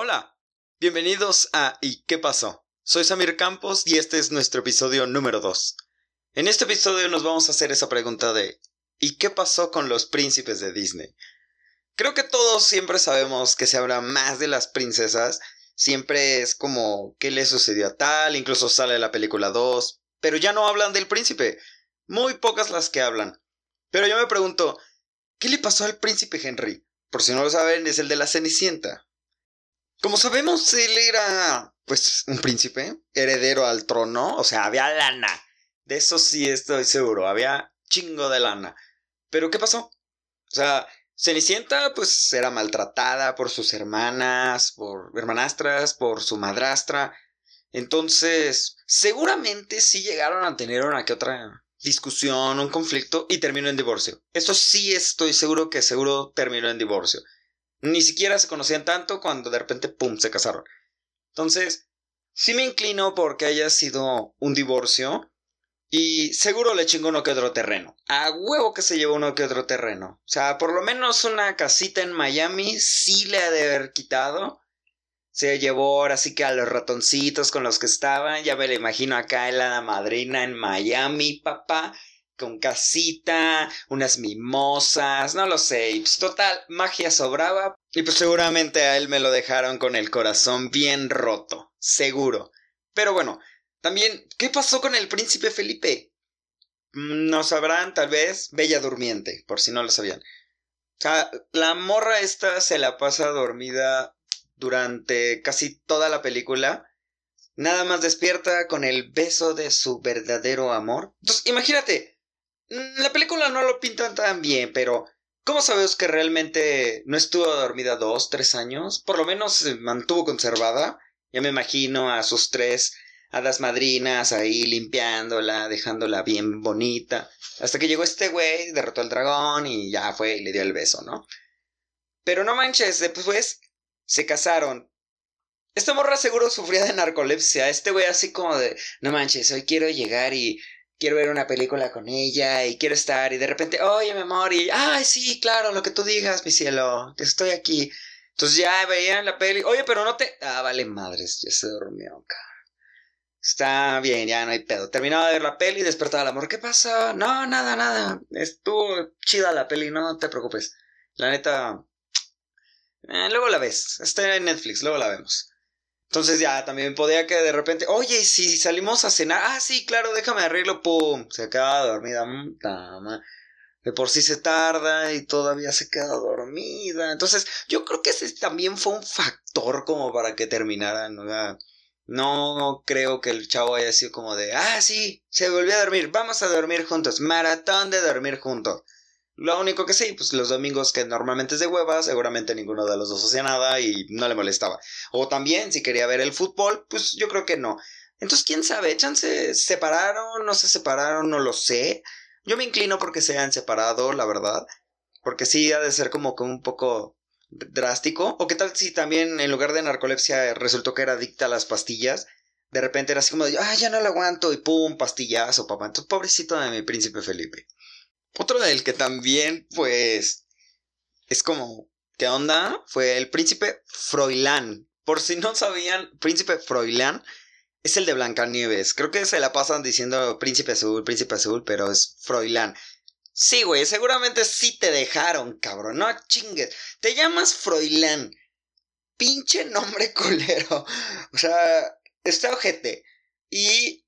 Hola, bienvenidos a ¿Y qué pasó? Soy Samir Campos y este es nuestro episodio número 2. En este episodio nos vamos a hacer esa pregunta de ¿Y qué pasó con los príncipes de Disney? Creo que todos siempre sabemos que se habla más de las princesas, siempre es como ¿qué le sucedió a tal? Incluso sale la película 2, pero ya no hablan del príncipe, muy pocas las que hablan. Pero yo me pregunto, ¿qué le pasó al príncipe Henry? Por si no lo saben, es el de la Cenicienta. Como sabemos, él era, pues, un príncipe, heredero al trono, o sea, había lana. De eso sí estoy seguro, había chingo de lana. Pero ¿qué pasó? O sea, Cenicienta, pues, era maltratada por sus hermanas, por hermanastras, por su madrastra. Entonces, seguramente sí llegaron a tener una que otra discusión, un conflicto y terminó en divorcio. Eso sí estoy seguro que seguro terminó en divorcio. Ni siquiera se conocían tanto cuando de repente, ¡pum!, se casaron. Entonces, sí me inclino porque haya sido un divorcio y seguro le chingó uno que otro terreno. A huevo que se llevó uno que otro terreno. O sea, por lo menos una casita en Miami sí le ha de haber quitado. Se llevó ahora sí que a los ratoncitos con los que estaban. Ya me lo imagino acá en la madrina en Miami, papá con casita, unas mimosas, no lo sé, pues total, magia sobraba, y pues seguramente a él me lo dejaron con el corazón bien roto, seguro. Pero bueno, también, ¿qué pasó con el príncipe Felipe? Mm, no sabrán, tal vez, Bella Durmiente, por si no lo sabían. O sea, la morra esta se la pasa dormida durante casi toda la película. Nada más despierta con el beso de su verdadero amor. Entonces, imagínate, la película no lo pintan tan bien, pero ¿cómo sabemos que realmente no estuvo dormida dos, tres años? Por lo menos se mantuvo conservada. Ya me imagino a sus tres hadas madrinas ahí limpiándola, dejándola bien bonita. Hasta que llegó este güey, derrotó al dragón y ya fue y le dio el beso, ¿no? Pero no manches, después se casaron. Esta morra seguro sufría de narcolepsia. Este güey así como de, no manches, hoy quiero llegar y quiero ver una película con ella y quiero estar y de repente, oye, mi amor, y, ay, sí, claro, lo que tú digas, mi cielo, estoy aquí. Entonces ya veían la peli, oye, pero no te... Ah, vale, madres, ya se durmió, Está bien, ya no hay pedo. Terminaba de ver la peli y despertaba el amor. ¿Qué pasa? No, nada, nada. Estuvo chida la peli, no te preocupes. La neta... Eh, luego la ves. Está en Netflix, luego la vemos. Entonces ya también podía que de repente, oye, si salimos a cenar, ah, sí, claro, déjame arreglo, pum, se acaba dormida, de por sí se tarda y todavía se queda dormida. Entonces, yo creo que ese también fue un factor como para que terminaran, ¿no? No creo que el chavo haya sido como de, ah, sí, se volvió a dormir, vamos a dormir juntos, maratón de dormir juntos. Lo único que sí, pues los domingos que normalmente es de hueva, seguramente ninguno de los dos hacía nada y no le molestaba. O también, si quería ver el fútbol, pues yo creo que no. Entonces, quién sabe, chance separaron, no se separaron, no lo sé. Yo me inclino porque se han separado, la verdad. Porque sí ha de ser como que un poco drástico. O qué tal si también en lugar de narcolepsia resultó que era adicta a las pastillas. De repente era así como de, ah, ya no lo aguanto y pum, pastillazo, papá. Entonces, pobrecito de mi príncipe Felipe. Otro del que también, pues, es como, ¿qué onda? Fue el príncipe Froilán. Por si no sabían, príncipe Froilán es el de Blancanieves. Creo que se la pasan diciendo príncipe azul, príncipe azul, pero es Froilán. Sí, güey, seguramente sí te dejaron, cabrón. No chingues. Te llamas Froilán. Pinche nombre culero. O sea, está ojete. Y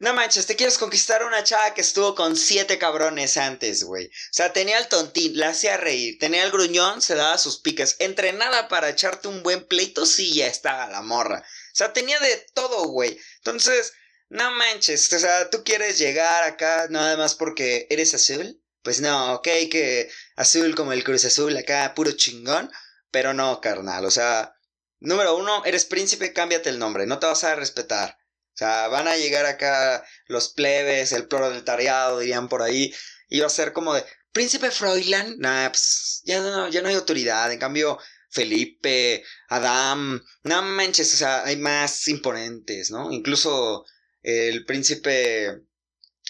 no manches, te quieres conquistar a una chava que estuvo con siete cabrones antes, güey. O sea, tenía el tontín, la hacía reír, tenía el gruñón, se daba sus piques. Entrenada para echarte un buen pleito, sí, ya estaba la morra. O sea, tenía de todo, güey. Entonces, no manches, o sea, tú quieres llegar acá nada más porque eres azul. Pues no, ok, que azul como el Cruz Azul, acá puro chingón. Pero no, carnal, o sea, número uno, eres príncipe, cámbiate el nombre, no te vas a respetar. O sea, van a llegar acá los plebes, el proletariado, dirían por ahí, y va a ser como de, Príncipe Froilán, nah, pues, ya no, ya no hay autoridad, en cambio, Felipe, Adam, no manches, o sea, hay más imponentes, ¿no? Incluso el príncipe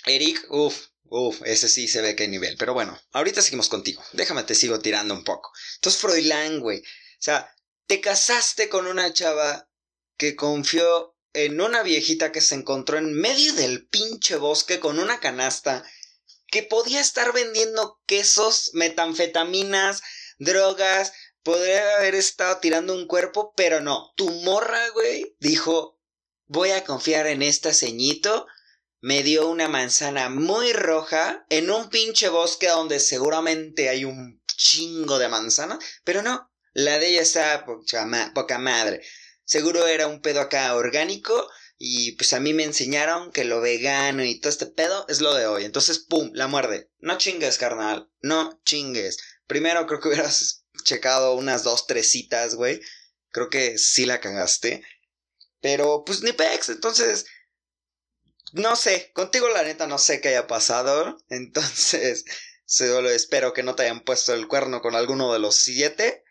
Eric, uff, uff, ese sí se ve hay nivel, pero bueno, ahorita seguimos contigo, déjame te sigo tirando un poco. Entonces, Froilán, güey, o sea, Te casaste con una chava que confió en una viejita que se encontró en medio del pinche bosque con una canasta que podía estar vendiendo quesos, metanfetaminas, drogas, podría haber estado tirando un cuerpo, pero no. Tu morra, güey, dijo, voy a confiar en esta ceñito. Me dio una manzana muy roja en un pinche bosque donde seguramente hay un chingo de manzana, pero no, la de ella está poca madre. Seguro era un pedo acá orgánico y pues a mí me enseñaron que lo vegano y todo este pedo es lo de hoy. Entonces, pum, la muerde. No chingues, carnal. No chingues. Primero creo que hubieras checado unas dos, tres citas, güey. Creo que sí la cagaste. Pero pues ni pex. Entonces, no sé. Contigo la neta no sé qué haya pasado. Entonces, solo espero que no te hayan puesto el cuerno con alguno de los siete.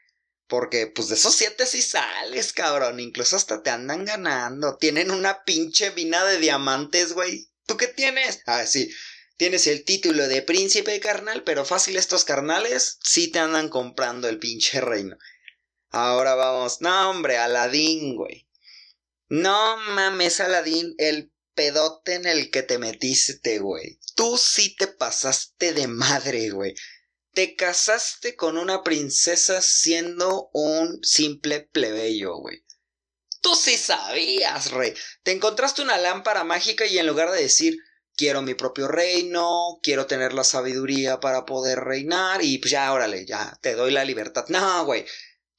Porque, pues, de esos siete sí sales, cabrón. Incluso hasta te andan ganando. Tienen una pinche mina de diamantes, güey. ¿Tú qué tienes? Ah, sí. Tienes el título de príncipe carnal, pero fácil estos carnales sí te andan comprando el pinche reino. Ahora vamos. No, hombre, Aladín, güey. No mames, Aladín, el pedote en el que te metiste, güey. Tú sí te pasaste de madre, güey te casaste con una princesa siendo un simple plebeyo, güey. Tú sí sabías, rey. Te encontraste una lámpara mágica y en lugar de decir, quiero mi propio reino, quiero tener la sabiduría para poder reinar y pues ya, órale, ya, te doy la libertad. No, güey.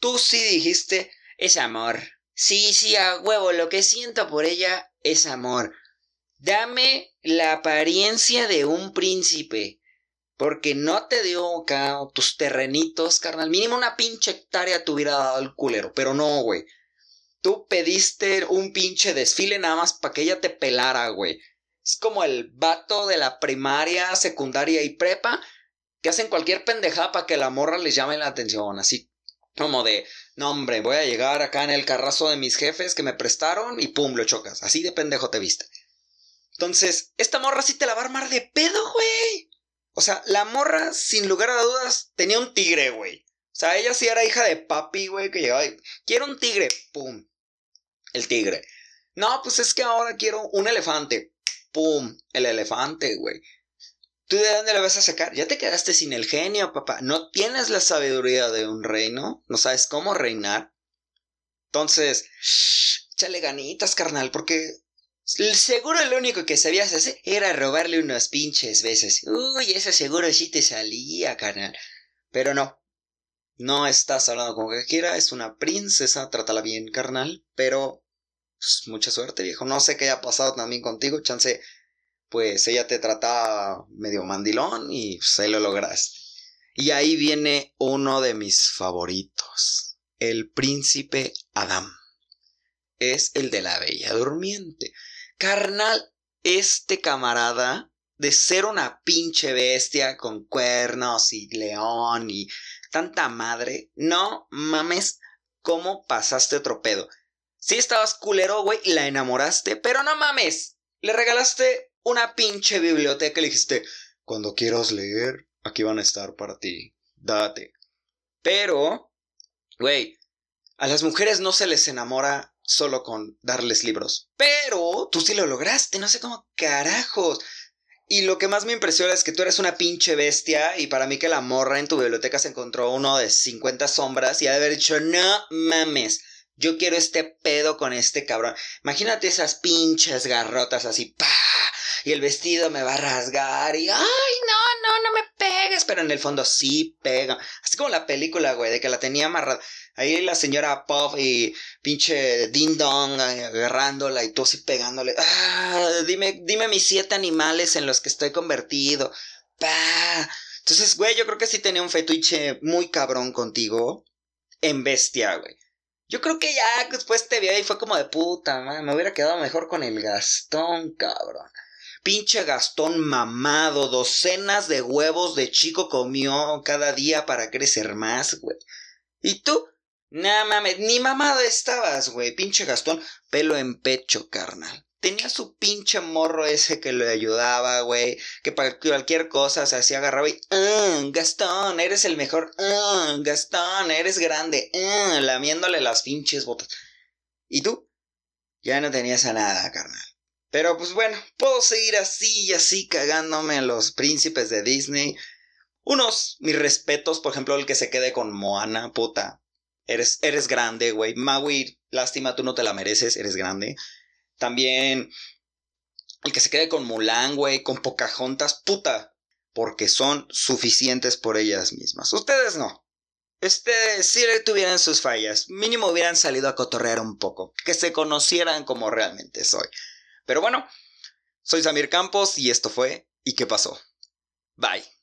Tú sí dijiste, es amor. Sí, sí, a huevo, lo que siento por ella es amor. Dame la apariencia de un príncipe. Porque no te dio acá tus terrenitos, carnal. Mínimo una pinche hectárea te hubiera dado el culero. Pero no, güey. Tú pediste un pinche desfile nada más para que ella te pelara, güey. Es como el vato de la primaria, secundaria y prepa que hacen cualquier pendejada para que la morra les llame la atención. Así como de, no hombre, voy a llegar acá en el carrazo de mis jefes que me prestaron y pum, lo chocas. Así de pendejo te viste. Entonces, esta morra sí te la va a armar de pedo, güey. O sea, la morra, sin lugar a dudas, tenía un tigre, güey. O sea, ella sí era hija de papi, güey, que llegaba y... Quiero un tigre, pum. El tigre. No, pues es que ahora quiero un elefante. Pum, el elefante, güey. ¿Tú de dónde le vas a sacar? Ya te quedaste sin el genio, papá. No tienes la sabiduría de un reino. No sabes cómo reinar. Entonces, échale ganitas, carnal, porque Seguro lo único que sabías hacer era robarle unos pinches besos. Uy, eso seguro sí te salía, carnal. Pero no. No estás hablando que quiera, es una princesa, trátala bien, carnal. Pero, pues, mucha suerte, viejo. No sé qué haya pasado también contigo, chance. Pues ella te trataba medio mandilón y se pues, lo lograste. Y ahí viene uno de mis favoritos. El príncipe Adam. Es el de la Bella Durmiente. Carnal, este camarada, de ser una pinche bestia con cuernos y león y tanta madre, no mames cómo pasaste otro pedo. Sí estabas culero, güey, y la enamoraste, pero no mames, le regalaste una pinche biblioteca y le dijiste, cuando quieras leer, aquí van a estar para ti, date. Pero, güey, a las mujeres no se les enamora solo con darles libros. Pero tú sí lo lograste, no sé cómo carajos. Y lo que más me impresiona es que tú eres una pinche bestia y para mí que la morra en tu biblioteca se encontró uno de 50 sombras y ha de haber dicho, no mames, yo quiero este pedo con este cabrón. Imagínate esas pinches garrotas así, pa, y el vestido me va a rasgar y, ay, no, no, no me pegues, pero en el fondo sí pega. Así como la película, güey, de que la tenía amarrada. Ahí la señora Puff y pinche Ding Dong agarrándola y tú así pegándole. Ah, dime, dime mis siete animales en los que estoy convertido. Pa. Entonces, güey, yo creo que sí tenía un fetiche muy cabrón contigo. En bestia, güey. Yo creo que ya después te vi y fue como de puta, man, me hubiera quedado mejor con el Gastón, cabrón. Pinche Gastón mamado, docenas de huevos de chico comió cada día para crecer más, güey. ¿Y tú? Nah mames, ni mamado estabas, güey. Pinche Gastón, pelo en pecho, carnal. tenía su pinche morro ese que le ayudaba, güey. Que para cualquier cosa se hacía agarraba y. Ah, Gastón, eres el mejor. Ah, Gastón, eres grande. Ah, lamiéndole las pinches botas. ¿Y tú? Ya no tenías a nada, carnal. Pero pues bueno, puedo seguir así y así cagándome a los príncipes de Disney. Unos, mis respetos, por ejemplo, el que se quede con Moana, puta. Eres, eres grande, güey. Maui, lástima, tú no te la mereces, eres grande. También el que se quede con Mulan, güey, con Pocahontas, puta. Porque son suficientes por ellas mismas. Ustedes no. Ustedes sí tuvieran sus fallas. Mínimo hubieran salido a cotorrear un poco. Que se conocieran como realmente soy. Pero bueno, soy Samir Campos y esto fue ¿Y qué pasó? Bye.